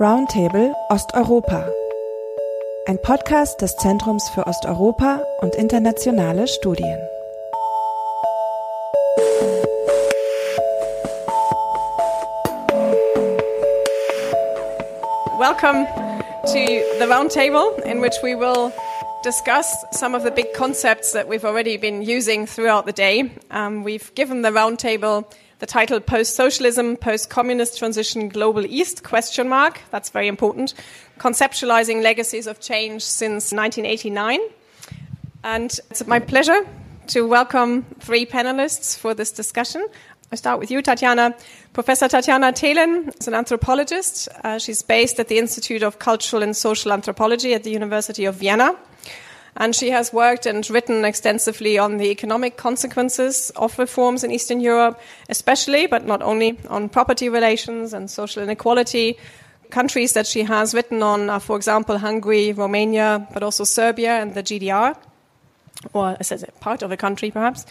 Roundtable Osteuropa. Ein Podcast des Zentrums für Osteuropa und internationale Studien. Welcome to the roundtable in which we will discuss some of the big concepts that we've already been using throughout the day. Um, we've given the roundtable the title post-socialism, post-communist transition, global east, question mark. That's very important. Conceptualizing legacies of change since 1989. And it's my pleasure to welcome three panelists for this discussion. I start with you, Tatjana. Professor Tatjana Thelen is an anthropologist. Uh, she's based at the Institute of Cultural and Social Anthropology at the University of Vienna. And she has worked and written extensively on the economic consequences of reforms in Eastern Europe, especially, but not only, on property relations and social inequality. Countries that she has written on are, for example, Hungary, Romania, but also Serbia and the GDR, or as a part of a country perhaps.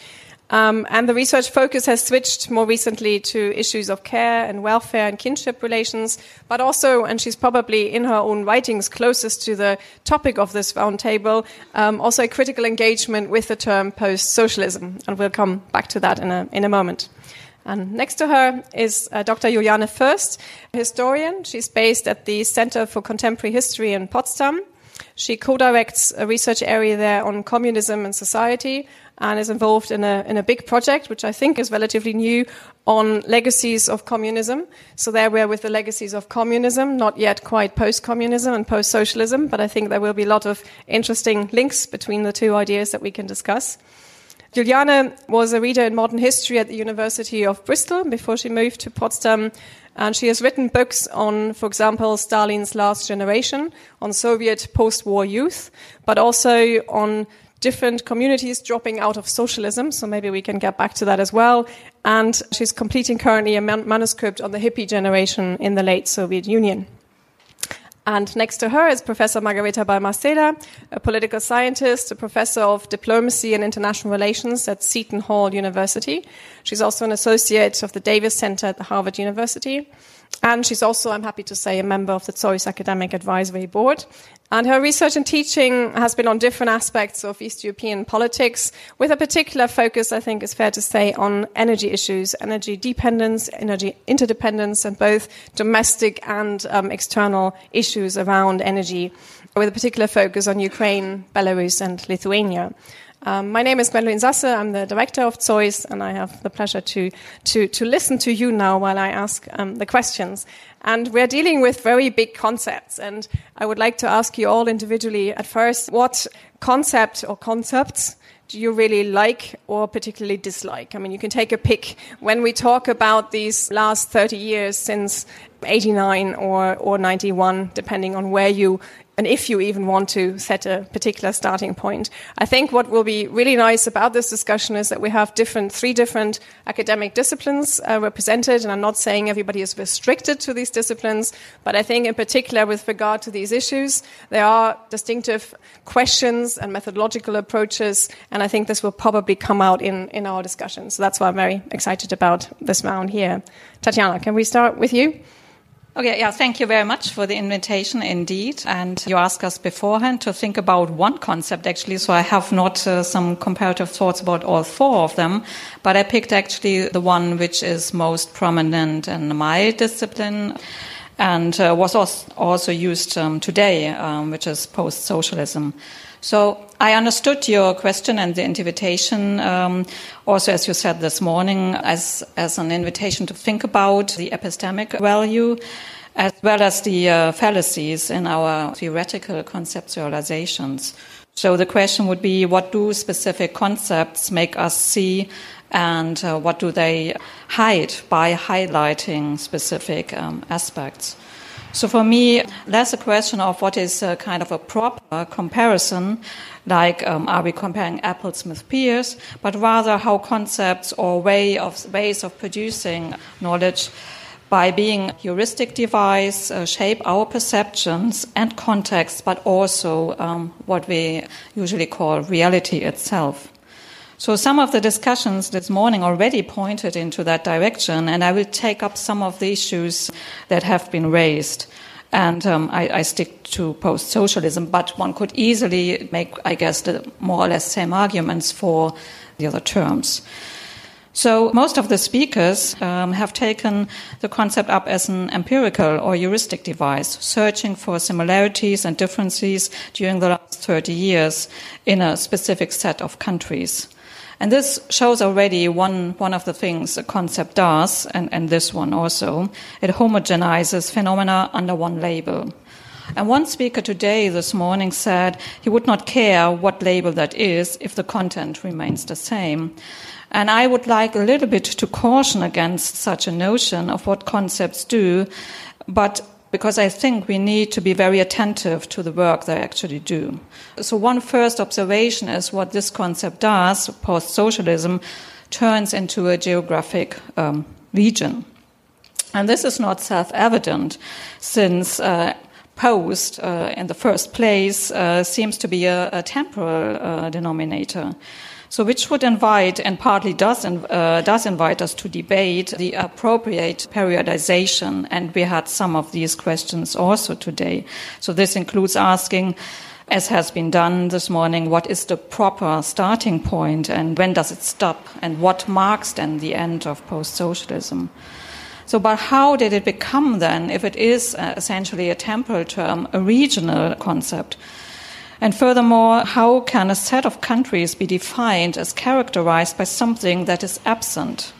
Um, and the research focus has switched more recently to issues of care and welfare and kinship relations, but also, and she's probably in her own writings closest to the topic of this roundtable, um, also a critical engagement with the term post socialism. And we'll come back to that in a, in a moment. And next to her is uh, Dr. Juliane Fürst, historian. She's based at the Center for Contemporary History in Potsdam. She co-directs a research area there on communism and society and is involved in a, in a big project, which I think is relatively new, on legacies of communism. So there we're with the legacies of communism, not yet quite post-communism and post-socialism, but I think there will be a lot of interesting links between the two ideas that we can discuss. Juliana was a reader in modern history at the University of Bristol before she moved to Potsdam. And she has written books on, for example, Stalin's last generation, on Soviet post war youth, but also on different communities dropping out of socialism. So maybe we can get back to that as well. And she's completing currently a man- manuscript on the hippie generation in the late Soviet Union. And next to her is Professor Margarita Balmaceda, a political scientist, a professor of diplomacy and international relations at Seton Hall University. She's also an associate of the Davis Center at the Harvard University. And she's also, I'm happy to say, a member of the ZOiS Academic Advisory Board. And her research and teaching has been on different aspects of East European politics, with a particular focus, I think it's fair to say, on energy issues, energy dependence, energy interdependence, and both domestic and um, external issues around energy, with a particular focus on Ukraine, Belarus, and Lithuania. Um, my name is Gwendolyn Sasse. I'm the director of ZOiS, and I have the pleasure to, to, to listen to you now while I ask um, the questions. And we're dealing with very big concepts. And I would like to ask you all individually at first what concept or concepts do you really like or particularly dislike? I mean, you can take a pick. When we talk about these last 30 years since 89 or, or 91, depending on where you and if you even want to set a particular starting point. I think what will be really nice about this discussion is that we have different, three different academic disciplines uh, represented, and I'm not saying everybody is restricted to these disciplines, but I think in particular with regard to these issues, there are distinctive questions and methodological approaches, and I think this will probably come out in, in our discussion. So that's why I'm very excited about this round here. Tatjana, can we start with you? Okay, yeah, thank you very much for the invitation indeed. And you asked us beforehand to think about one concept actually, so I have not uh, some comparative thoughts about all four of them, but I picked actually the one which is most prominent in my discipline and uh, was also used um, today, um, which is post socialism. So I understood your question and the invitation, um, also as you said this morning, as, as an invitation to think about the epistemic value as well as the uh, fallacies in our theoretical conceptualizations. So the question would be, what do specific concepts make us see and uh, what do they hide by highlighting specific um, aspects? So for me, that's a question of what is kind of a proper comparison, like um, are we comparing apples with pears, but rather how concepts or way of, ways of producing knowledge by being heuristic device uh, shape our perceptions and context, but also um, what we usually call reality itself. So some of the discussions this morning already pointed into that direction, and I will take up some of the issues that have been raised. And um, I, I, stick to post socialism, but one could easily make, I guess, the more or less same arguments for the other terms. So most of the speakers um, have taken the concept up as an empirical or heuristic device, searching for similarities and differences during the last 30 years in a specific set of countries. And this shows already one, one of the things a concept does, and, and this one also. It homogenizes phenomena under one label. And one speaker today, this morning, said he would not care what label that is if the content remains the same. And I would like a little bit to caution against such a notion of what concepts do, but because I think we need to be very attentive to the work they actually do. So, one first observation is what this concept does post socialism turns into a geographic um, region. And this is not self evident since. Uh, post uh, in the first place uh, seems to be a, a temporal uh, denominator. So, which would invite, and partly does, uh, does invite us to debate the appropriate periodization. And we had some of these questions also today. So, this includes asking, as has been done this morning, what is the proper starting point and when does it stop and what marks then the end of post socialism? So, but how did it become then, if it is uh, essentially a temporal term, a regional concept? And furthermore, how can a set of countries be defined as characterized by something that is absent,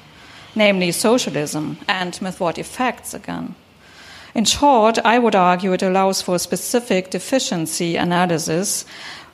namely socialism, and with what effects again? In short, I would argue it allows for a specific deficiency analysis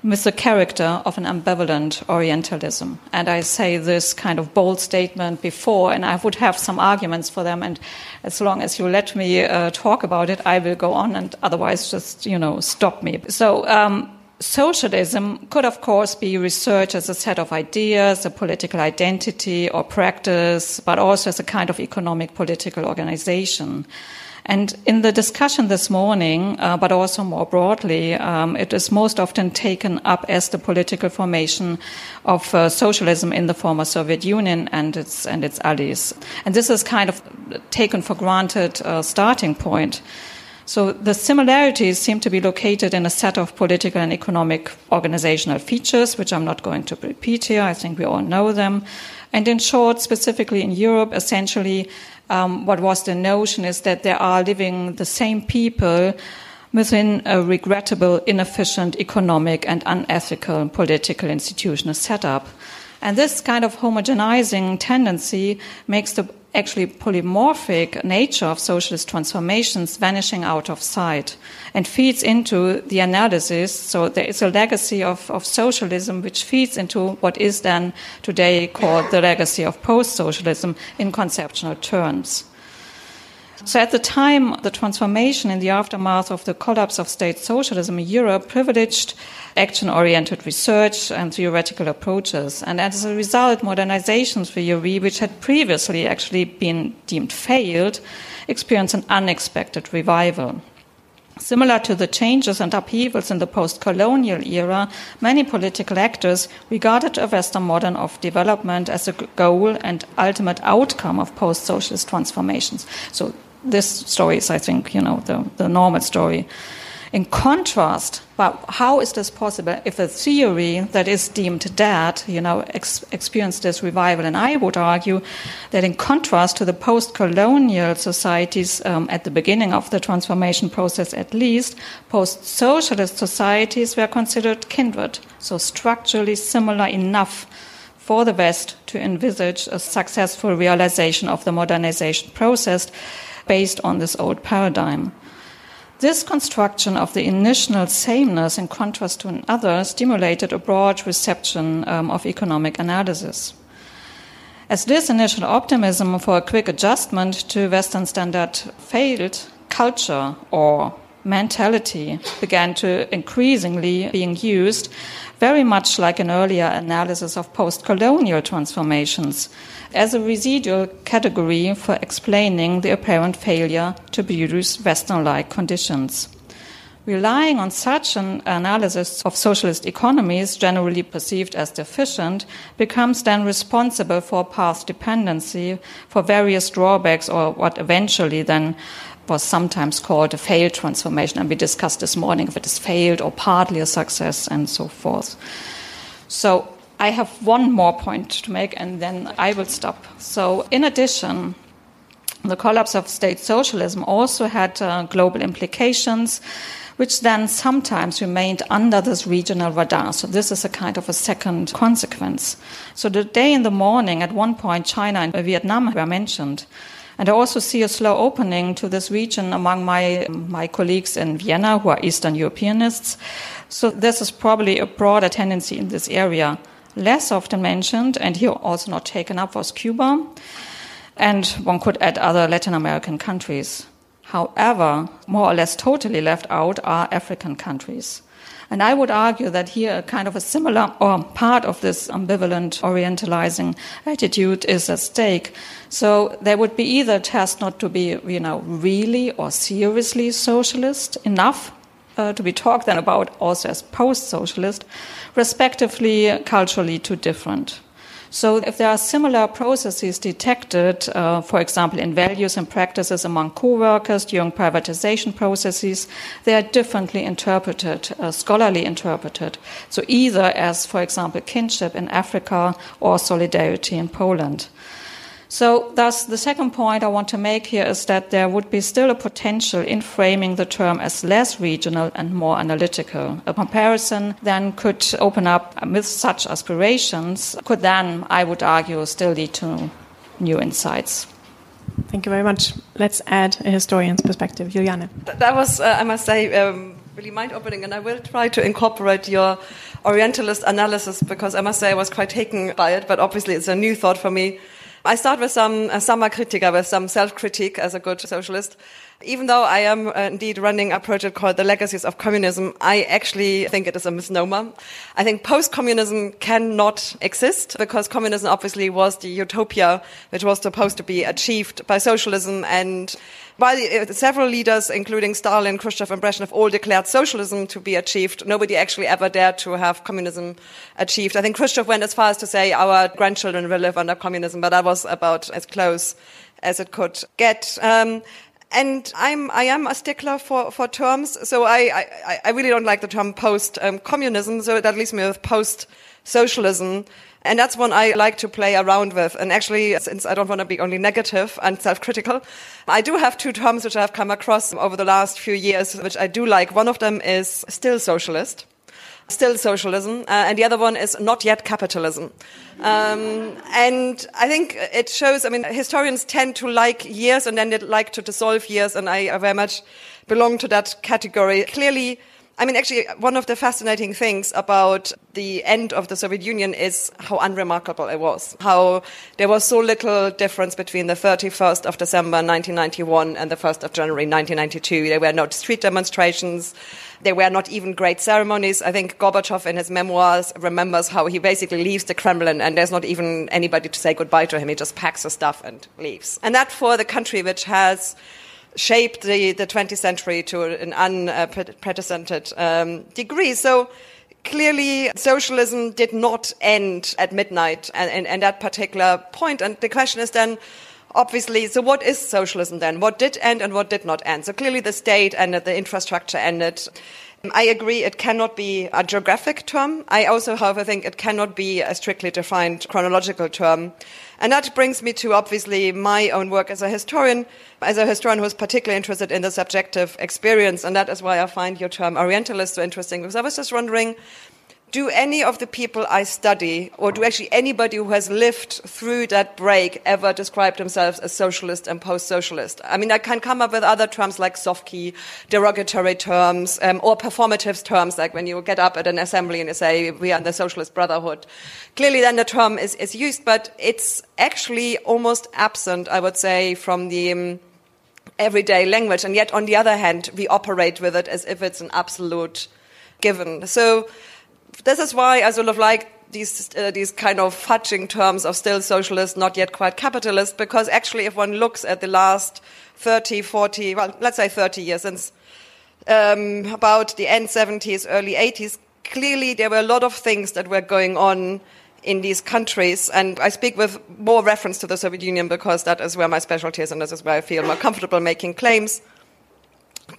with the character of an ambivalent Orientalism. And I say this kind of bold statement before, and I would have some arguments for them. And as long as you let me uh, talk about it, I will go on, and otherwise, just you know, stop me. So. Um, Socialism could, of course, be researched as a set of ideas, a political identity or practice, but also as a kind of economic political organization. And in the discussion this morning, uh, but also more broadly, um, it is most often taken up as the political formation of uh, socialism in the former Soviet Union and its and its allies. And this is kind of taken for granted uh, starting point. So the similarities seem to be located in a set of political and economic organizational features, which I'm not going to repeat here. I think we all know them. And in short, specifically in Europe, essentially, um, what was the notion is that there are living the same people within a regrettable, inefficient economic and unethical political institutional setup. And this kind of homogenizing tendency makes the actually polymorphic nature of socialist transformations vanishing out of sight and feeds into the analysis. So there is a legacy of, of socialism which feeds into what is then today called the legacy of post socialism in conceptual terms. So at the time, the transformation in the aftermath of the collapse of state socialism in Europe privileged action oriented research and theoretical approaches. And as a result, modernization theory, which had previously actually been deemed failed, experienced an unexpected revival. Similar to the changes and upheavals in the post colonial era, many political actors regarded a Western model of development as a goal and ultimate outcome of post socialist transformations. So this story is, I think, you know, the, the normal story. In contrast, but how is this possible if a theory that is deemed dead, you know, ex- experienced this revival? And I would argue that in contrast to the post-colonial societies um, at the beginning of the transformation process, at least, post-socialist societies were considered kindred, so structurally similar enough for the West to envisage a successful realization of the modernization process based on this old paradigm. This construction of the initial sameness in contrast to another stimulated a broad reception um, of economic analysis. As this initial optimism for a quick adjustment to Western standard failed, culture or mentality began to increasingly being used very much like an earlier analysis of post-colonial transformations as a residual category for explaining the apparent failure to produce Western-like conditions. Relying on such an analysis of socialist economies, generally perceived as deficient, becomes then responsible for path dependency, for various drawbacks, or what eventually then was sometimes called a failed transformation, and we discussed this morning if it is failed or partly a success and so forth. So I have one more point to make, and then I will stop. So, in addition, the collapse of state socialism also had uh, global implications, which then sometimes remained under this regional radar. So, this is a kind of a second consequence. So, the day in the morning, at one point, China and Vietnam were mentioned. And I also see a slow opening to this region among my, my colleagues in Vienna who are Eastern Europeanists. So this is probably a broader tendency in this area. Less often mentioned, and here also not taken up, was Cuba. And one could add other Latin American countries. However, more or less totally left out are African countries. And I would argue that here, kind of a similar or part of this ambivalent orientalizing attitude is at stake. So there would be either a test not to be, you know, really or seriously socialist enough uh, to be talked then about also as post socialist, respectively, culturally too different. So, if there are similar processes detected, uh, for example, in values and practices among co workers during privatization processes, they are differently interpreted, uh, scholarly interpreted. So, either as, for example, kinship in Africa or solidarity in Poland. So, thus, the second point I want to make here is that there would be still a potential in framing the term as less regional and more analytical. A comparison then could open up with such aspirations, could then, I would argue, still lead to new insights. Thank you very much. Let's add a historian's perspective. Juliane. That was, uh, I must say, um, really mind opening, and I will try to incorporate your Orientalist analysis because I must say I was quite taken by it, but obviously it's a new thought for me I start with some uh, samokritika, with some self-critique as a good socialist. Even though I am uh, indeed running a project called The Legacies of Communism, I actually think it is a misnomer. I think post-communism cannot exist because communism obviously was the utopia which was supposed to be achieved by socialism and while several leaders, including Stalin, Khrushchev, and Brezhnev, all declared socialism to be achieved, nobody actually ever dared to have communism achieved. I think Khrushchev went as far as to say our grandchildren will live under communism, but that was about as close as it could get. Um, and I'm, I am a stickler for, for terms, so I, I, I really don't like the term post um, communism, so that leaves me with post socialism. And that's one I like to play around with. And actually, since I don't want to be only negative and self-critical, I do have two terms which I've come across over the last few years, which I do like. One of them is still socialist still socialism, uh, and the other one is not yet capitalism. Um, and I think it shows, I mean, historians tend to like years and then they like to dissolve years, and I, I very much belong to that category. Clearly, I mean, actually, one of the fascinating things about the end of the Soviet Union is how unremarkable it was. How there was so little difference between the 31st of December 1991 and the 1st of January 1992. There were no street demonstrations. There were not even great ceremonies. I think Gorbachev in his memoirs remembers how he basically leaves the Kremlin and there's not even anybody to say goodbye to him. He just packs his stuff and leaves. And that for the country which has shaped the, the 20th century to an unprecedented um, degree. So clearly, socialism did not end at midnight and, and, and that particular point. And the question is then, obviously, so what is socialism then? What did end and what did not end? So clearly, the state ended, the infrastructure ended. I agree it cannot be a geographic term. I also, however, think it cannot be a strictly defined chronological term. And that brings me to obviously my own work as a historian, as a historian who is particularly interested in the subjective experience. And that is why I find your term Orientalist so interesting, because I was just wondering do any of the people I study, or do actually anybody who has lived through that break ever describe themselves as socialist and post socialist? I mean, I can come up with other terms like sovki, derogatory terms, um, or performative terms, like when you get up at an assembly and you say, we are the socialist brotherhood. Clearly, then the term is, is used, but it's actually almost absent, I would say, from the um, everyday language. And yet, on the other hand, we operate with it as if it's an absolute given. So, this is why I sort of like these, uh, these kind of fudging terms of still socialist, not yet quite capitalist, because actually, if one looks at the last 30, 40, well, let's say 30 years since um, about the end 70s, early 80s, clearly there were a lot of things that were going on in these countries. And I speak with more reference to the Soviet Union because that is where my specialty is and this is where I feel more comfortable making claims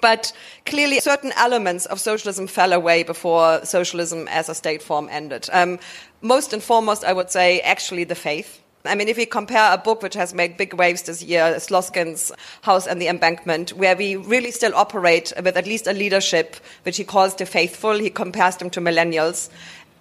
But clearly, certain elements of socialism fell away before socialism as a state form ended. Um, most and foremost, I would say, actually, the faith. I mean, if we compare a book which has made big waves this year, Slezkine's House and the Embankment, where we really still operate with at least a leadership which he calls the faithful, he compares them to millennials.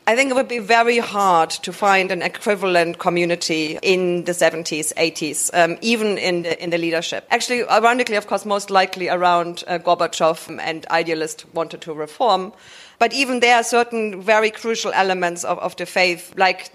I think it would be very hard to find an equivalent community in the 70s, 80s, um, even in the, in the leadership. Actually, ironically, of course, most likely around uh, Gorbachev and idealist wanted to reform. But even there are certain very crucial elements of, of the faith, like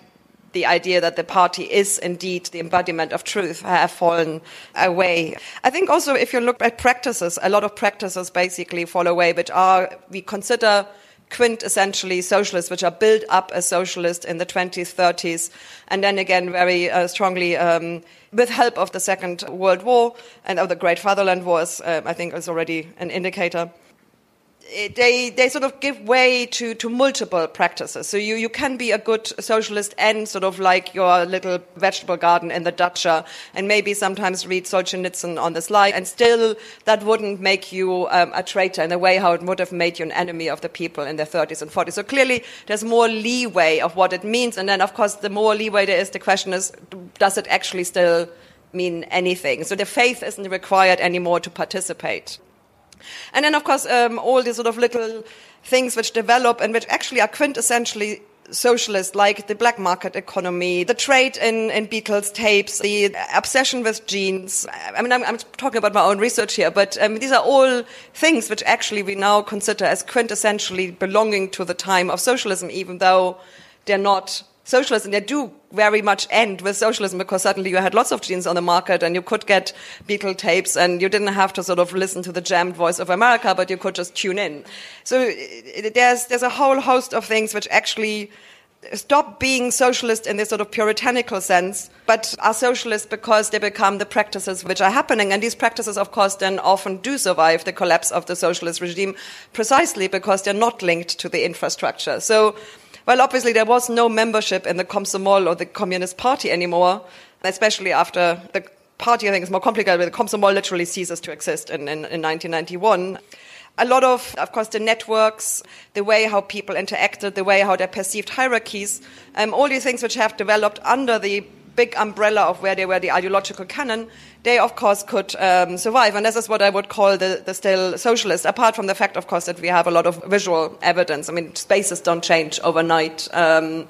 the idea that the party is indeed the embodiment of truth have fallen away. I think also if you look at practices, a lot of practices basically fall away, which are, we consider quintessentially socialist, which are built up as socialist in the 20s, 30s, and then again very uh, strongly um, with help of the Second World War and of the Great Fatherland Wars, uh, I think is already an indicator they, they sort of give way to, to multiple practices. So you, you can be a good socialist and sort of like your little vegetable garden in the dacha and maybe sometimes read Solzhenitsyn on the slide and still that wouldn't make you um, a traitor in the way how it would have made you an enemy of the people in the 30s and 40s. So clearly there's more leeway of what it means. And then of course the more leeway there is, the question is, does it actually still mean anything? So the faith isn't required anymore to participate. And then, of course, um, all these sort of little things which develop and which actually are quintessentially socialist, like the black market economy, the trade in, in Beatles tapes, the obsession with jeans. I mean, I'm, I'm talking about my own research here, but um, these are all things which actually we now consider as quintessentially belonging to the time of socialism, even though they're not socialism, they do very much end with socialism because suddenly you had lots of jeans on the market and you could get Beatle tapes and you didn't have to sort of listen to the jammed voice of America, but you could just tune in. So there's, there's a whole host of things which actually stop being socialist in this sort of puritanical sense, but are socialist because they become the practices which are happening. And these practices, of course, then often do survive the collapse of the socialist regime precisely because they're not linked to the infrastructure. So well, obviously, there was no membership in the Komsomol or the Communist Party anymore, especially after the party, I think, is more complicated, the Komsomol literally ceases to exist in, in, in 1991 a lot of, of course, the networks, the way how people interacted, the way how they perceived hierarchies, um, all these things which have developed under the big umbrella of where they were the ideological canon, they of course could um, survive. And this is what I would call the, the still socialist, apart from the fact, of course, that we have a lot of visual evidence. I mean, spaces don't change overnight. Um,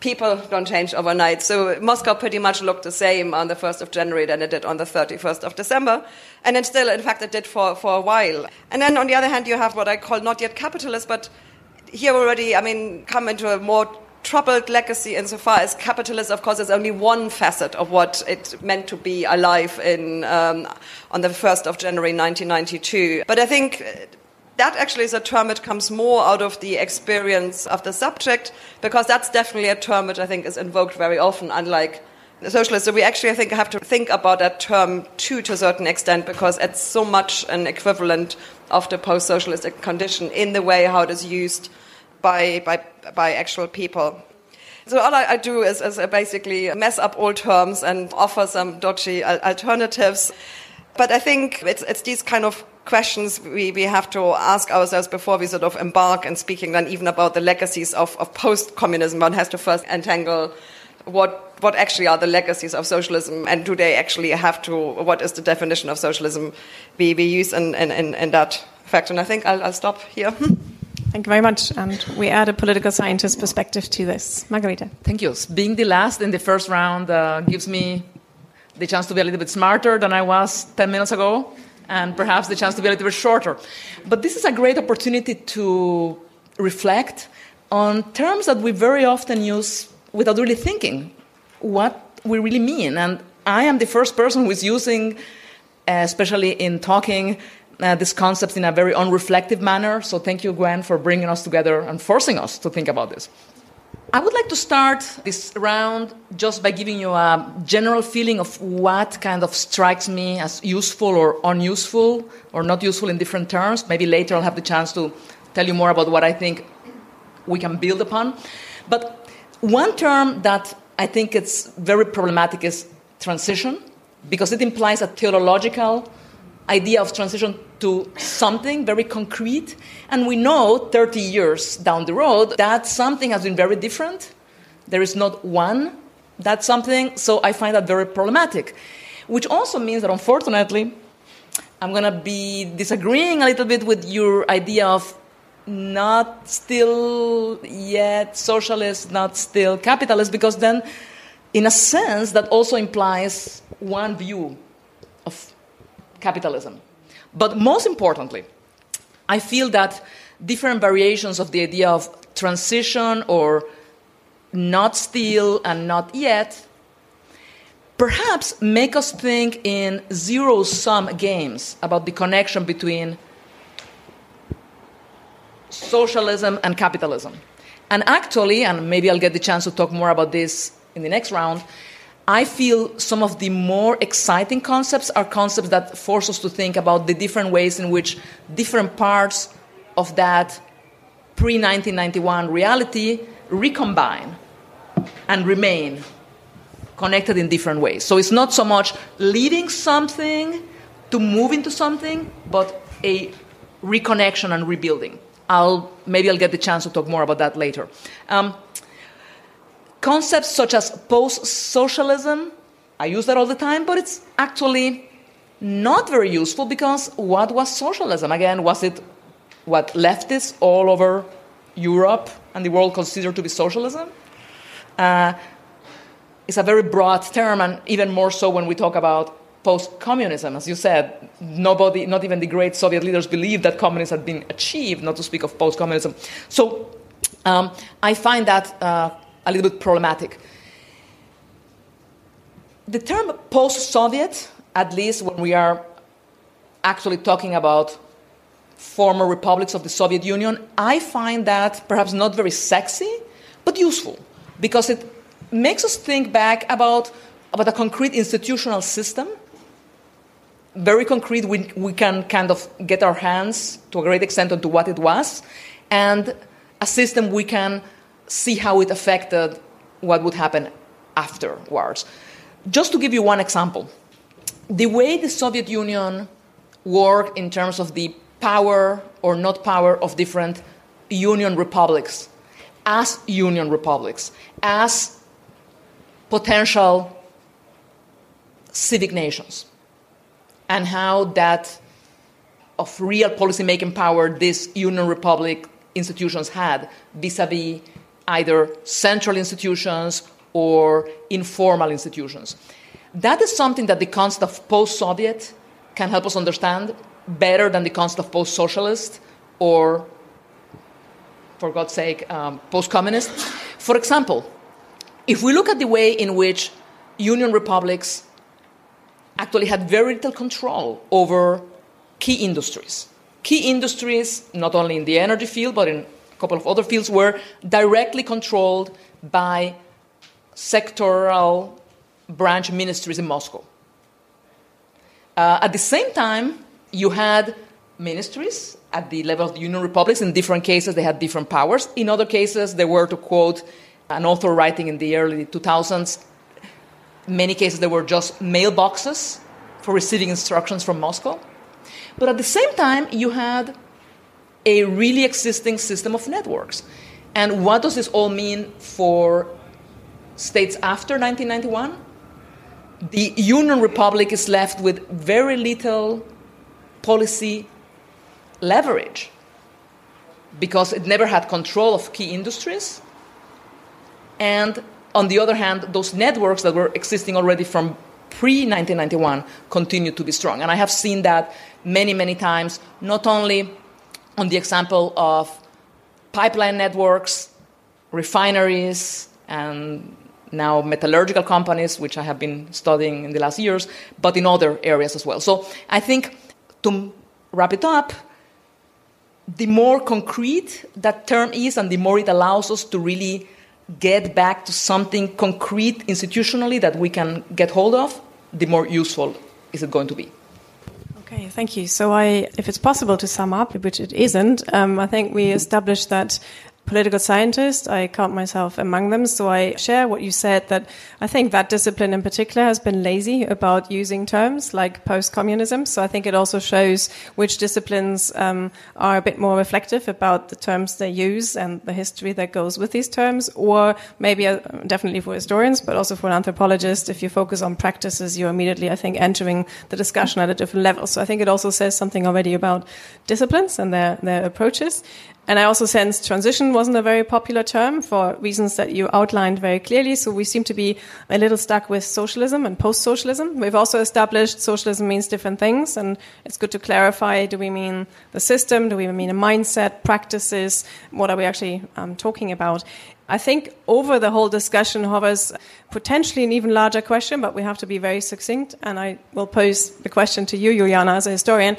people don't change overnight. So Moscow pretty much looked the same on the 1st of January than it did on the 31st of December. And then still, in fact, it did for, for a while. And then on the other hand, you have what I call not yet capitalist, but here already, I mean, come into a more troubled legacy insofar as capitalism, of course, is only one facet of what it meant to be alive in, um, on the 1st of January 1992. But I think that actually is a term that comes more out of the experience of the subject, because that's definitely a term which I think is invoked very often, unlike the socialist. So we actually, I think, have to think about that term too, to a certain extent, because it's so much an equivalent of the post-socialist condition in the way how it is used by, by, by actual people. So all I, do is, is basically mess up old terms and offer some dodgy alternatives. But I think it's, it's these kind of questions we, we have to ask ourselves before we sort of embark in speaking then even about the legacies of, of post-communism. One has to first entangle what, what actually are the legacies of socialism and do they actually have to, what is the definition of socialism we, we use in, in, in, in that fact. And I think I'll, I'll stop here. Thank you very much. And we add a political scientist perspective to this. Margarita. Thank you. Being the last in the first round uh, gives me the chance to be a little bit smarter than I was 10 minutes ago, and perhaps the chance to be a little bit shorter. But this is a great opportunity to reflect on terms that we very often use without really thinking what we really mean. And I am the first person who is using, uh, especially in talking, uh, these concepts in a very unreflective manner. So thank you, Gwen, for bringing us together and forcing us to think about this. I would like to start this round just by giving you a general feeling of what kind of strikes me as useful or unuseful or not useful in different terms. Maybe later I'll have the chance to tell you more about what I think we can build upon. But one term that I think it's very problematic is transition because it implies a teleological idea of transition to something very concrete. And we know 30 years down the road that something has been very different. There is not one that something. So I find that very problematic, which also means that unfortunately, I'm going to be disagreeing a little bit with your idea of not still yet socialist, not still capitalist, because then, in a sense, that also implies one view of capitalism. But most importantly, I feel that different variations of the idea of transition or not still and not yet perhaps make us think in zero sum games about the connection between socialism and capitalism. And actually, and maybe I'll get the chance to talk more about this in the next round, I feel some of the more exciting concepts are concepts that force us to think about the different ways in which different parts of that pre 1991 reality recombine and remain connected in different ways. So it's not so much leading something to move into something, but a reconnection and rebuilding. I'll maybe I'll get the chance to talk more about that later. Um, concepts such as post-socialism, I use that all the time, but it's actually not very useful because what was socialism? Again, was it what leftists all over Europe and the world consider to be socialism? Uh, it's a very broad term, and even more so when we talk about post communism. As you said, nobody, not even the great Soviet leaders, believed that communism had been achieved, not to speak of post communism. So um, I find that uh, a little bit problematic. The term post Soviet, at least when we are actually talking about former republics of the Soviet Union, I find that perhaps not very sexy, but useful because it makes us think back about, about a concrete institutional system very concrete. We, we can kind of get our hands to a great extent onto what it was, and a system we can see how it affected what would happen afterwards. Just to give you one example, the way the Soviet Union worked in terms of the power or not power of different union republics as union republics, as potential civic nations and how that of real policymaking power these Union Republic institutions had vis-a-vis either central institutions or informal institutions. That is something that the concept of post-Soviet can help us understand better than the concept of post-socialist or, for God's sake, um, post-communist. For example, if we look at the way in which union republics actually had very little control over key industries. Key industries, not only in the energy field, but in a couple of other fields, were directly controlled by sectoral branch ministries in Moscow. Uh, at the same time, you had ministries at the level of the Union Republics. In different cases, they had different powers. In other cases, they were, to quote an author writing in the early 2000s, many cases, they were just mailboxes for receiving instructions from Moscow. But at the same time, you had a really existing system of networks. And what does this all mean for states after 1991? The Union Republic is left with very little policy leverage because it never had control of key industries and on the other hand, those networks that were existing already from pre 1991 continue to be strong. And I have seen that many, many times, not only on the example of pipeline networks, refineries, and now metallurgical companies, which I have been studying in the last years, but in other areas as well. So I think to wrap it up, the more concrete that term is and the more it allows us to really get back to something concrete institutionally that we can get hold of, the more useful is it going to be. Okay, thank you. So, I, if it's possible to sum up, which it isn't, um, I think we established that political scientist. I count myself among them. So I share what you said that I think that discipline in particular has been lazy about using terms like post communism. So I think it also shows which disciplines um, are a bit more reflective about the terms they use and the history that goes with these terms. Or maybe uh, definitely for historians, but also for an anthropologist, if you focus on practices, you're immediately, I think, entering the discussion at a different level. So I think it also says something already about disciplines and their, their approaches. And I also sense transition wasn't a very popular term for reasons that you outlined very clearly. So we seem to be a little stuck with socialism and post socialism. We've also established socialism means different things. And it's good to clarify do we mean the system? Do we mean a mindset, practices? What are we actually um, talking about? I think over the whole discussion hovers potentially an even larger question, but we have to be very succinct. And I will pose the question to you, Juliana, as a historian.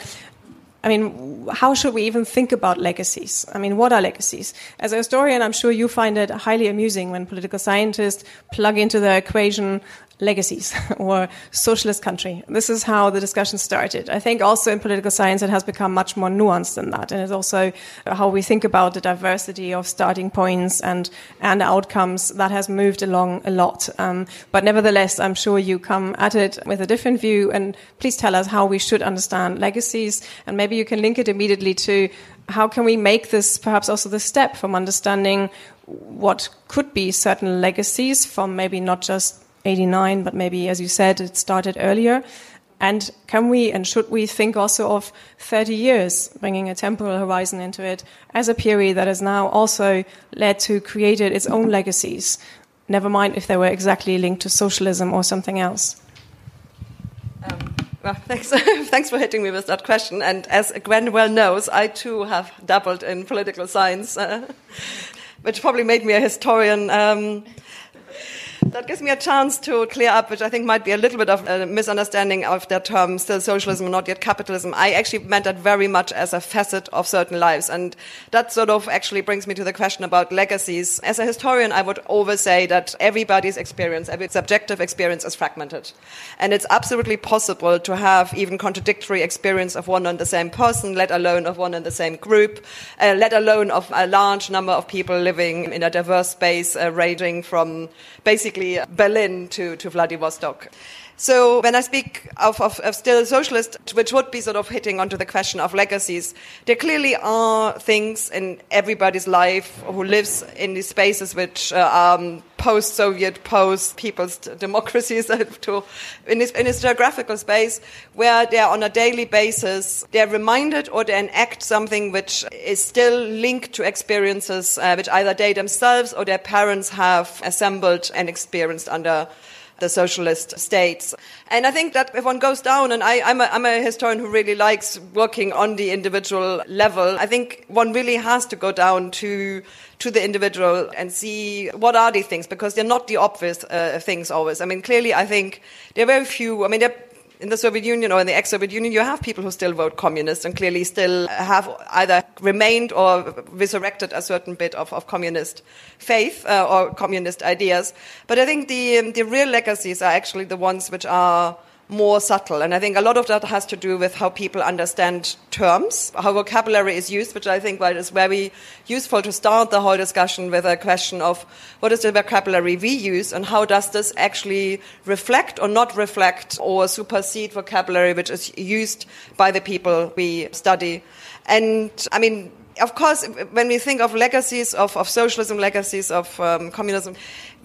I mean, how should we even think about legacies? I mean, what are legacies? As a historian, I'm sure you find it highly amusing when political scientists plug into the equation legacies or socialist country. This is how the discussion started. I think also in political science it has become much more nuanced than that. And it's also how we think about the diversity of starting points and, and outcomes that has moved along a lot. Um, but nevertheless, I'm sure you come at it with a different view and please tell us how we should understand legacies and maybe you can link it immediately to how can we make this perhaps also the step from understanding what could be certain legacies from maybe not just 89, but maybe, as you said, it started earlier. And can we and should we think also of 30 years, bringing a temporal horizon into it as a period that has now also led to created its own legacies? Never mind if they were exactly linked to socialism or something else. Um, well, thanks, thanks for hitting me with that question. And as Gwen well knows, I too have dabbled in political science, uh, which probably made me a historian. Um, that gives me a chance to clear up, which I think might be a little bit of a misunderstanding of that term, still socialism, not yet capitalism. I actually meant that very much as a facet of certain lives. And that sort of actually brings me to the question about legacies. As a historian, I would always say that everybody's experience, every subjective experience is fragmented. And it's absolutely possible to have even contradictory experience of one and the same person, let alone of one and the same group, uh, let alone of a large number of people living in a diverse space, uh, ranging from basically Berlin to, to Vladivostok. So when I speak of, of, of, still socialist, which would be sort of hitting onto the question of legacies, there clearly are things in everybody's life who lives in these spaces which uh, are post-Soviet, post-people's democracies to, in, this, in this geographical space where they're on a daily basis, they're reminded or they enact something which is still linked to experiences uh, which either they themselves or their parents have assembled and experienced under the socialist states. And I think that if one goes down, and I, am a, I'm a historian who really likes working on the individual level, I think one really has to go down to to the individual and see what are these things because they're not the obvious uh, things always. I mean, clearly, I think there are very few. I mean, there in the Soviet Union or in the ex-Soviet Union, you have people who still vote communist and clearly still have either remained or resurrected a certain bit of, of communist faith uh, or communist ideas. But I think the, um, the real legacies are actually the ones which are more subtle. And I think a lot of that has to do with how people understand terms, how vocabulary is used, which I think is very useful to start the whole discussion with a question of what is the vocabulary we use and how does this actually reflect or not reflect or supersede vocabulary which is used by the people we study. And I mean, of course, when we think of legacies of, of socialism, legacies of um, communism,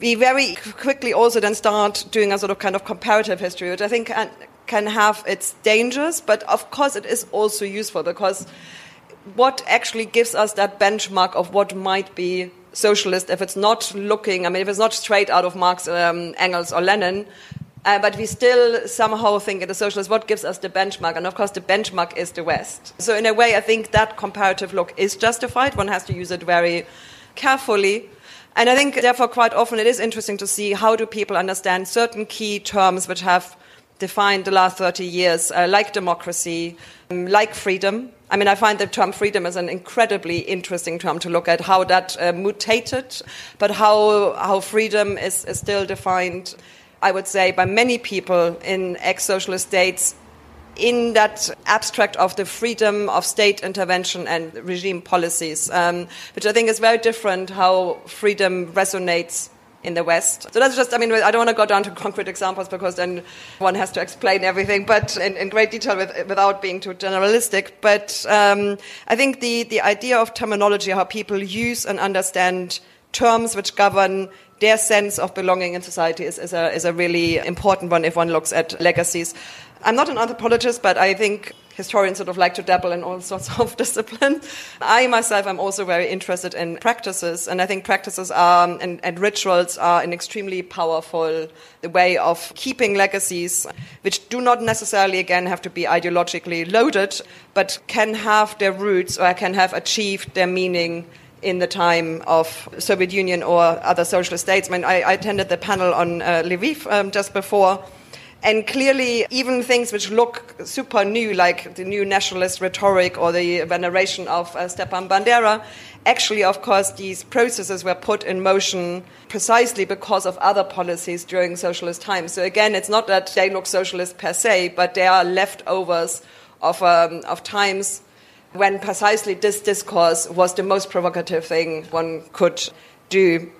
we very quickly also then start doing a sort of kind of comparative history, which I think can, can have its dangers, but of course it is also useful because what actually gives us that benchmark of what might be socialist if it's not looking, I mean, if it's not straight out of Marx, um, Engels, or Lenin, uh, but we still somehow think in the socialist, what gives us the benchmark? And of course, the benchmark is the West. So, in a way, I think that comparative look is justified. One has to use it very carefully. And I think, therefore, quite often it is interesting to see how do people understand certain key terms which have defined the last 30 years, uh, like democracy, um, like freedom. I mean, I find the term freedom is an incredibly interesting term to look at how that uh, mutated, but how, how freedom is, is still defined I would say, by many people in ex socialist states in that abstract of the freedom of state intervention and regime policies, um, which I think is very different how freedom resonates in the West. So that's just, I mean, I don't want to go down to concrete examples because then one has to explain everything, but in, in great detail with, without being too generalistic. But um, I think the, the idea of terminology, how people use and understand terms which govern their sense of belonging in society is, is, a, is a really important one if one looks at legacies. I'm not an anthropologist, but I think historians sort of like to dabble in all sorts of disciplines. I myself am also very interested in practices, and I think practices are um, and, and, rituals are an extremely powerful way of keeping legacies, which do not necessarily again have to be ideologically loaded, but can have their roots or can have achieved their meaning in the time of Soviet Union or other socialist states. I mean, I, I attended the panel on uh, Lviv um, just before and clearly, even things which look super new, like the new nationalist rhetoric or the veneration of uh, Stepan Bandera, actually, of course, these processes were put in motion precisely because of other policies during socialist times. So again, it's not that they look socialist per se, but they are leftovers of, um, of times when precisely this discourse was the most provocative thing one could do.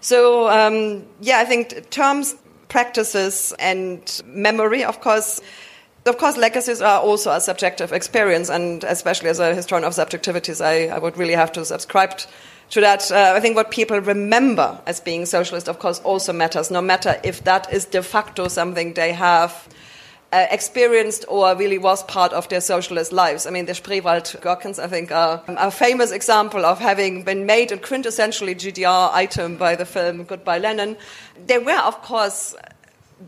So, um, yeah, I think terms practices and memory, of course. Of course, legacies are also a subjective experience, and especially as a historian of subjectivities, I, I would really have to subscribe to that. Uh, I think what people remember as being socialist, of course, also matters, no matter if that is de facto something they have uh, experienced or really was part of their socialist lives. I mean, the Spreewald Gherkins, I think, are a famous example of having been made a quintessentially GDR item by the film Goodbye Lenin. They were, of course,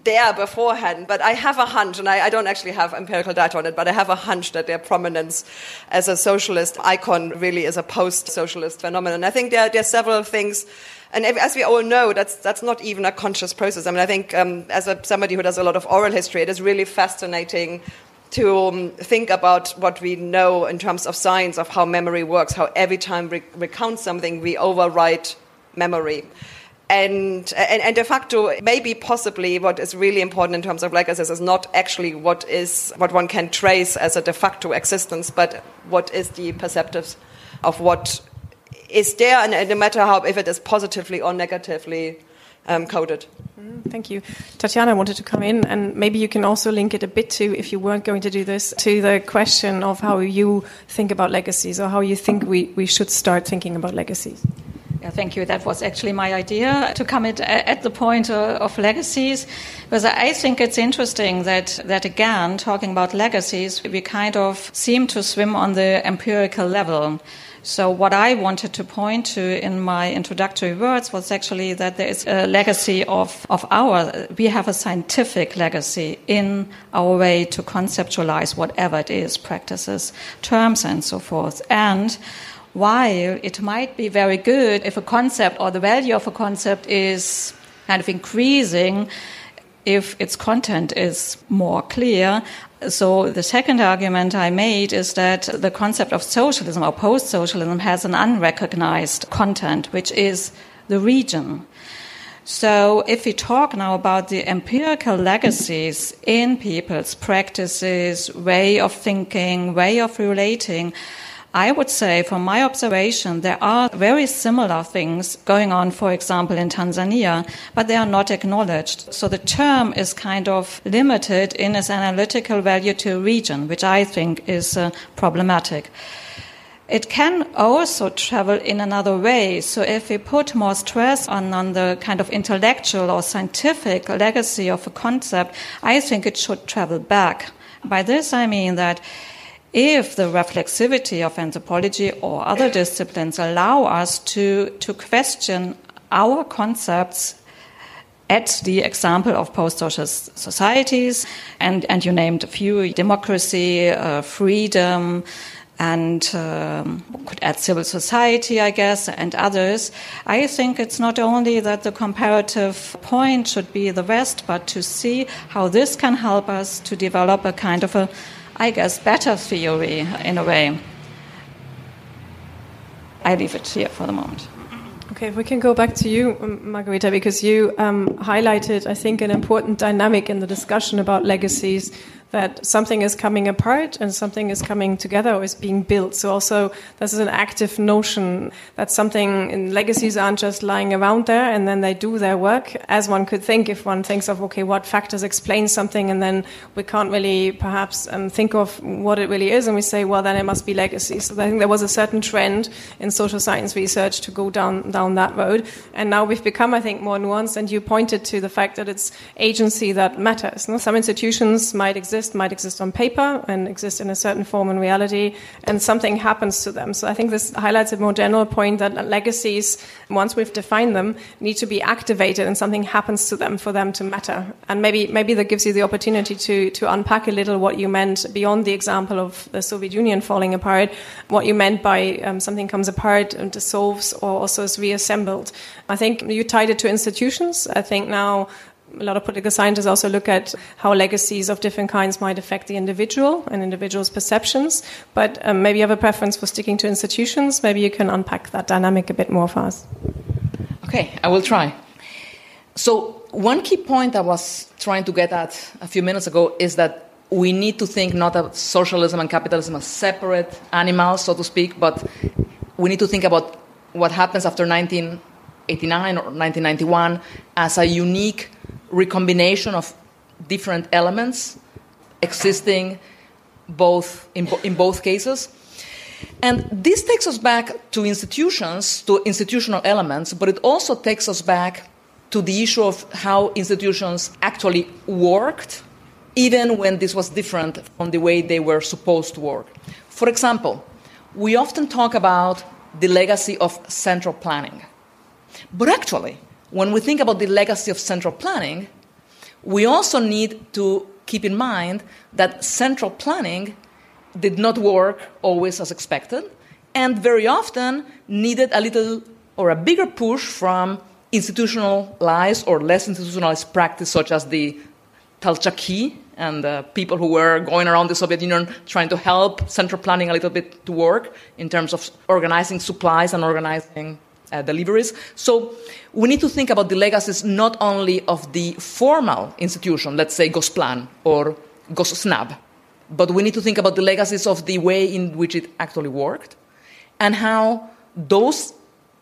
there beforehand, but I have a hunch, and I, I, don't actually have empirical data on it, but I have a hunch that their prominence as a socialist icon really is a post socialist phenomenon. I think there, there are several things and as we all know, that's, that's not even a conscious process. I mean, I think um, as a, somebody who does a lot of oral history, it is really fascinating to um, think about what we know in terms of science of how memory works, how every time we recount something, we overwrite memory. And, and, and, de facto, maybe possibly what is really important in terms of legacies is not actually what is what one can trace as a de facto existence, but what is the perceptives of what is there, and no matter how, if it is positively or negatively um, coded. Mm, thank you. Tatjana wanted to come in, and maybe you can also link it a bit to, if you weren't going to do this, to the question of how you think about legacies or how you think we, we should start thinking about legacies. Yeah, thank you. That was actually my idea to come at, at the point uh, of legacies, because I think it's interesting that, that again, talking about legacies, we kind of seem to swim on the empirical level. So, what I wanted to point to in my introductory words was actually that there is a legacy of, of our, we have a scientific legacy in our way to conceptualize whatever it is, practices, terms, and so forth. And while it might be very good if a concept or the value of a concept is kind of increasing, if its content is more clear, so the second argument I made is that the concept of socialism or post-socialism has an unrecognized content, which is the region. So if we talk now about the empirical legacies in people's practices, way of thinking, way of relating, I would say, from my observation, there are very similar things going on, for example, in Tanzania, but they are not acknowledged. So the term is kind of limited in its analytical value to a region, which I think is uh, problematic. It can also travel in another way. So if we put more stress on, on the kind of intellectual or scientific legacy of a concept, I think it should travel back. By this I mean that if the reflexivity of anthropology or other disciplines allow us to, to question our concepts at the example of post-social societies, and, and you named a few, democracy, uh, freedom, and um, could add civil society, I guess, and others. I think it's not only that the comparative point should be the West, but to see how this can help us to develop a kind of a I guess, better theory in a way. I leave it here for the moment. Okay, if we can go back to you, um, Margarita, because you um, highlighted, I think, an important dynamic in the discussion about legacies that something is coming apart and something is coming together or is being built. So also this is an active notion that something in legacies aren't just lying around there and then they do their work as one could think if one thinks of, okay, what factors explain something and then we can't really perhaps um, think of what it really is and we say, well, then it must be legacy. So I think there was a certain trend in social science research to go down, down that road. And now we've become, I think, more nuanced and you pointed to the fact that it's agency that matters. Some institutions might exist, might exist on paper and exist in a certain form in reality and something happens to them. So I think this highlights a more general point that legacies, once we've defined them, need to be activated and something happens to them for them to matter. And maybe, maybe that gives you the opportunity to, to unpack a little what you meant beyond the example of the Soviet Union falling apart, what you meant by um, something comes apart and dissolves or also is reassembled. I think you tied it to institutions. I think now a lot of political scientists also look at how legacies of different kinds might affect the individual and individuals' perceptions. But um, maybe you have a preference for sticking to institutions. Maybe you can unpack that dynamic a bit more for us. Okay, I will try. So, one key point I was trying to get at a few minutes ago is that we need to think not of socialism and capitalism as separate animals, so to speak, but we need to think about what happens after 1989 or 1991 as a unique recombination of different elements existing both in, in both cases. And this takes us back to institutions, to institutional elements, but it also takes us back to the issue of how institutions actually worked, even when this was different from the way they were supposed to work. For example, we often talk about the legacy of central planning. But actually, when we think about the legacy of central planning, we also need to keep in mind that central planning did not work always as expected, and very often needed a little or a bigger push from institutionalized or less institutionalized practice, such as the Talchaki and the people who were going around the Soviet Union trying to help central planning a little bit to work in terms of organizing supplies and organizing uh, deliveries. So we need to think about the legacies not only of the formal institution, let's say Gosplan or Gosnab, but we need to think about the legacies of the way in which it actually worked and how those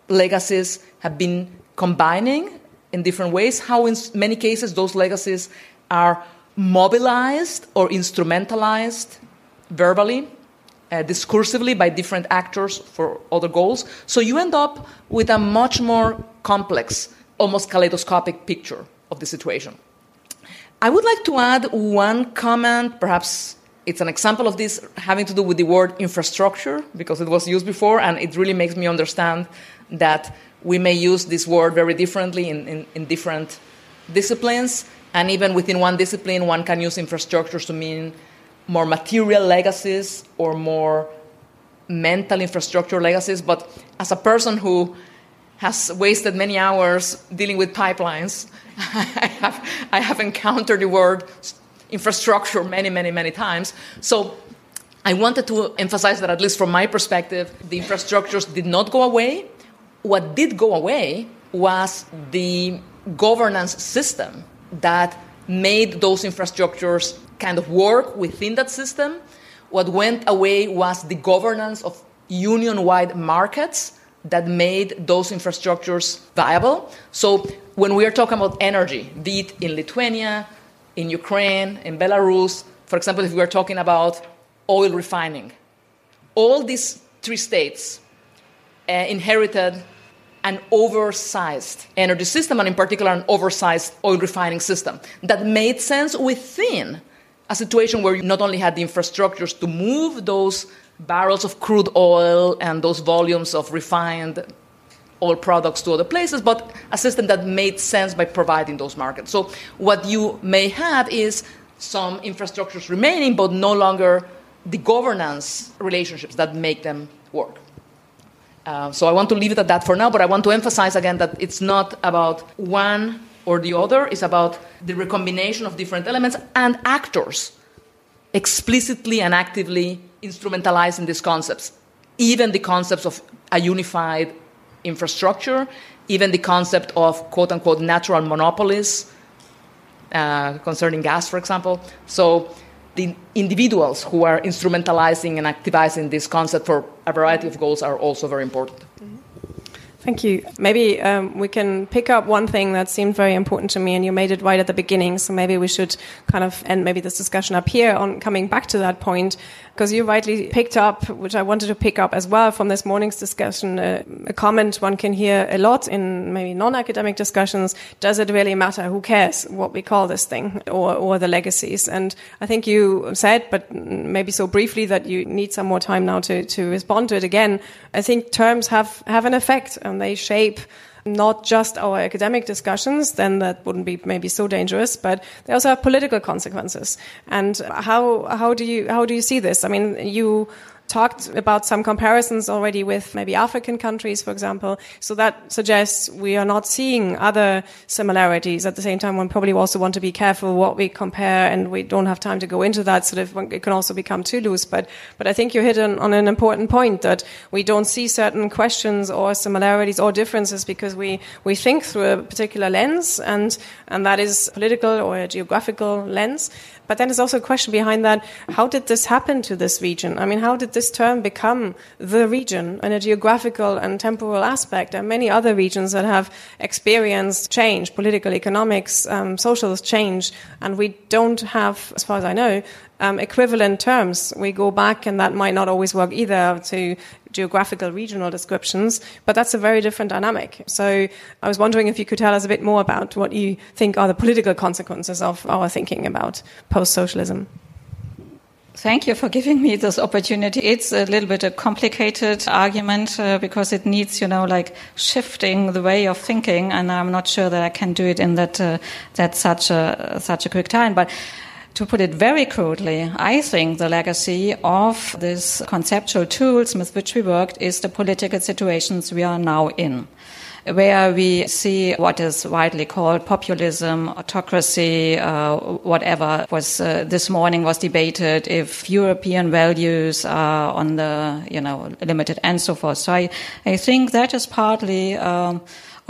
legacies have been combining in different ways, how in many cases those legacies are mobilized or instrumentalized verbally uh, discursively by different actors for other goals. So you end up with a much more complex, almost kaleidoscopic picture of the situation. I would like to add one comment, perhaps it's an example of this having to do with the word infrastructure, because it was used before, and it really makes me understand that we may use this word very differently in, in, in different disciplines. And even within one discipline, one can use infrastructures to mean more material legacies or more mental infrastructure legacies. But as a person who has wasted many hours dealing with pipelines, I have, I have encountered the word infrastructure many, many, many times. So I wanted to emphasize that, at least from my perspective, the infrastructures did not go away. What did go away was the governance system that made those infrastructures kind of work within that system. What went away was the governance of union wide markets that made those infrastructures viable. So when we are talking about energy, be it in Lithuania, in Ukraine, in Belarus, for example, if we are talking about oil refining, all these three states uh, inherited an oversized energy system, and in particular, an oversized oil refining system that made sense within a situation where you not only had the infrastructures to move those barrels of crude oil and those volumes of refined oil products to other places, but a system that made sense by providing those markets. So, what you may have is some infrastructures remaining, but no longer the governance relationships that make them work. Uh, so I want to leave it at that for now, but I want to emphasize again that it's not about one or the other, it's about the recombination of different elements and actors explicitly and actively instrumentalizing these concepts. Even the concepts of a unified infrastructure, even the concept of quote unquote natural monopolies uh, concerning gas, for example. So the individuals who are instrumentalizing and activizing this concept for a variety of goals are also very important. Thank you. Maybe um, we can pick up one thing that seemed very important to me, and you made it right at the beginning. So maybe we should kind of end maybe this discussion up here on coming back to that point, because you rightly picked up, which I wanted to pick up as well from this morning's discussion, uh, a comment one can hear a lot in maybe non-academic discussions. Does it really matter? Who cares what we call this thing or, or the legacies? And I think you said, but maybe so briefly that you need some more time now to, to respond to it again. I think terms have, have an effect and they shape not just our academic discussions, then that wouldn't be maybe so dangerous, but they also have political consequences. And how, how do you, how do you see this? I mean, you talked about some comparisons already with maybe African countries, for example. So that suggests we are not seeing other similarities. At the same time, one probably also want to be careful what we compare, and we don't have time to go into that. Sort of, it can also become too loose. But but I think you hit on, on an important point that we don't see certain questions or similarities or differences because we we think through a particular lens, and and that is political or a geographical lens. But then there's also a question behind that. How did this happen to this region? I mean, how did this term become the region in a geographical and temporal aspect? There are many other regions that have experienced change, political, economics, um, social change, and we don't have, as far as I know, um, equivalent terms. We go back, and that might not always work either to geographical regional descriptions, but that's a very different dynamic. So I was wondering if you could tell us a bit more about what you think are the political consequences of our thinking about post socialism. Thank you for giving me this opportunity. It's a little bit a complicated argument uh, because it needs, you know, like shifting the way of thinking, and I'm not sure that I can do it in that uh, that such a such a quick time. But to put it very crudely, I think the legacy of these conceptual tools with which we worked is the political situations we are now in where we see what is widely called populism, autocracy, uh, whatever was uh, this morning was debated if European values are on the you know limited and so forth. So I, I think that is partly. Um,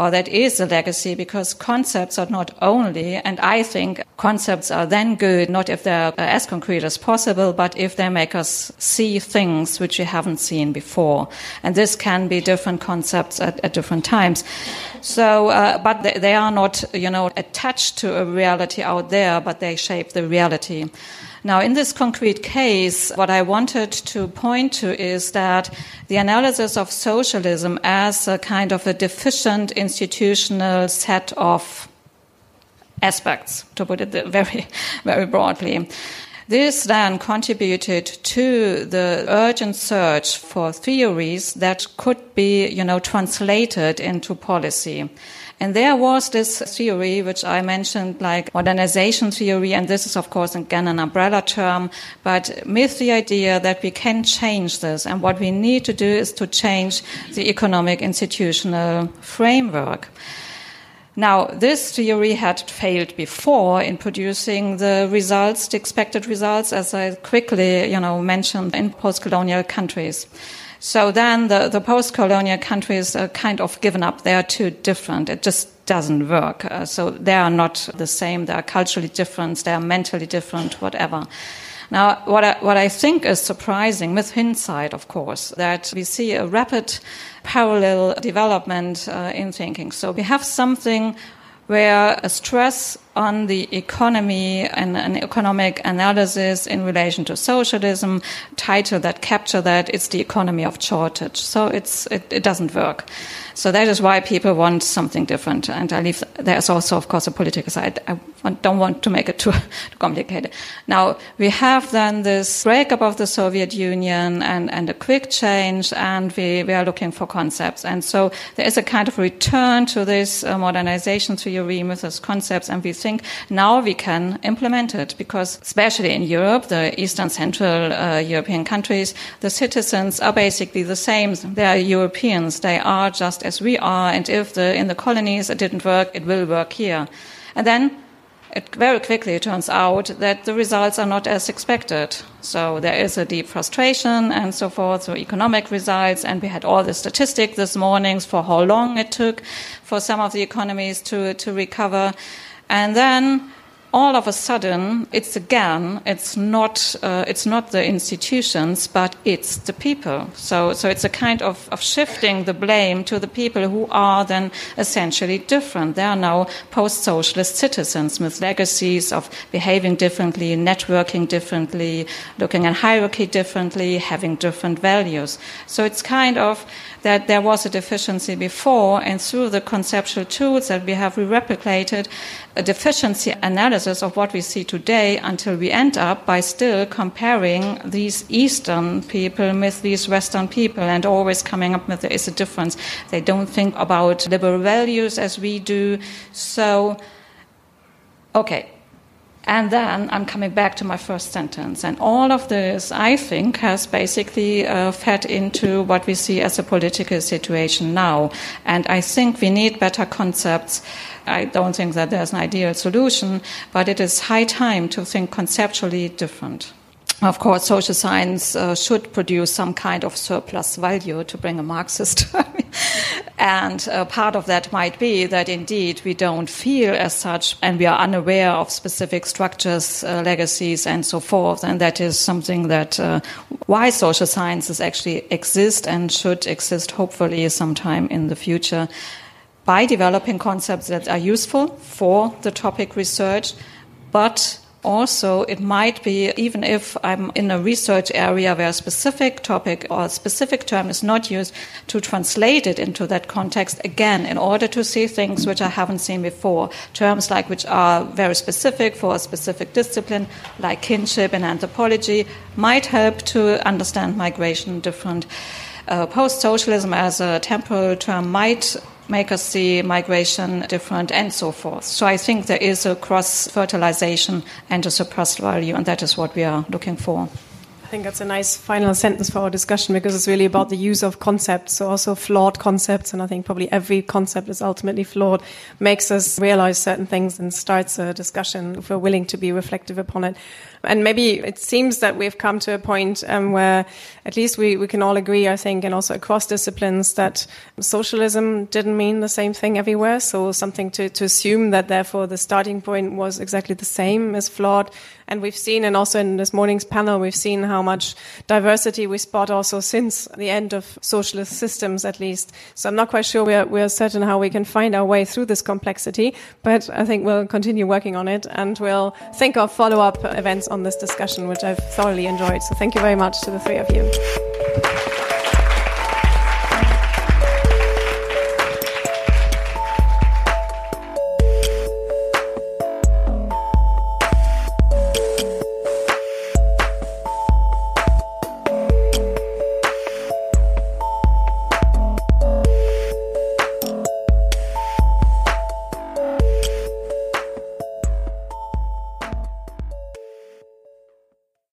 or that is a legacy because concepts are not only, and I think concepts are then good, not if they're as concrete as possible, but if they make us see things which we haven't seen before. And this can be different concepts at, at different times. So, uh, but they, they are not, you know, attached to a reality out there, but they shape the reality. Now, in this concrete case, what I wanted to point to is that the analysis of socialism as a kind of a deficient institutional set of aspects, to put it very, very broadly. This then contributed to the urgent search for theories that could be, you know, translated into policy. And there was this theory, which I mentioned, like modernization theory, and this is, of course, again an umbrella term, but with the idea that we can change this. And what we need to do is to change the economic institutional framework. Now, this theory had failed before in producing the results, the expected results, as I quickly, you know, mentioned in post-colonial countries. So then the, the post-colonial countries are kind of given up. They are too different. It just doesn't work. Uh, so they are not the same. They are culturally different. They are mentally different, whatever. Now, what I, what I think is surprising, with hindsight, of course, that we see a rapid parallel development uh, in thinking. So we have something where a stress on the economy and an economic analysis in relation to socialism title that capture that it's the economy of shortage. So it's it, it doesn't work so that is why people want something different and i leave there's also of course a political side i don't want to make it too, too complicated now we have then this breakup of the soviet union and and a quick change and we we are looking for concepts and so there is a kind of return to this uh, modernization theory with these concepts and we think now we can implement it because, especially in Europe, the Eastern Central uh, European countries, the citizens are basically the same. They are Europeans. They are just as we are. And if the, in the colonies it didn't work, it will work here. And then it very quickly turns out that the results are not as expected. So there is a deep frustration and so forth, so economic results, and we had all the statistics this morning for how long it took for some of the economies to, to recover. And then all of a sudden, it's again, it's not, uh, it's not the institutions, but it's the people. So, so it's a kind of, of shifting the blame to the people who are then essentially different. They are now post-socialist citizens with legacies of behaving differently, networking differently, looking at hierarchy differently, having different values. So it's kind of that there was a deficiency before, and through the conceptual tools that we have replicated, a deficiency analysis of what we see today until we end up by still comparing these Eastern people with these Western people and always coming up with there is a difference. They don't think about liberal values as we do. So, okay, and then I'm coming back to my first sentence. And all of this, I think, has basically uh, fed into what we see as a political situation now. And I think we need better concepts. I don't think that there's an ideal solution, but it is high time to think conceptually different. Of course, social science uh, should produce some kind of surplus value to bring a Marxist and uh, part of that might be that indeed we don't feel as such and we are unaware of specific structures, uh, legacies, and so forth. And that is something that uh, why social sciences actually exist and should exist, hopefully, sometime in the future by developing concepts that are useful for the topic research, but also it might be even if i'm in a research area where a specific topic or a specific term is not used to translate it into that context again in order to see things which i haven't seen before. Terms like which are very specific for a specific discipline like kinship in anthropology might help to understand migration different uh, post socialism as a temporal term might make us see migration different and so forth. So I think there is a cross fertilization and a surplus value, and that is what we are looking for. I think that's a nice final sentence for our discussion because it's really about the use of concepts, so also flawed concepts. And I think probably every concept is ultimately flawed, makes us realize certain things and starts a discussion if we're willing to be reflective upon it. And maybe it seems that we've come to a point um, where at least we, we can all agree, I think, and also across disciplines that socialism didn't mean the same thing everywhere. So something to, to assume that therefore the starting point was exactly the same is flawed. And we've seen, and also in this morning's panel, we've seen how much diversity we spot also since the end of socialist systems, at least. So I'm not quite sure we're, we're certain how we can find our way through this complexity, but I think we'll continue working on it and we'll think of follow up events on this discussion, which I've thoroughly enjoyed. So thank you very much to the three of you.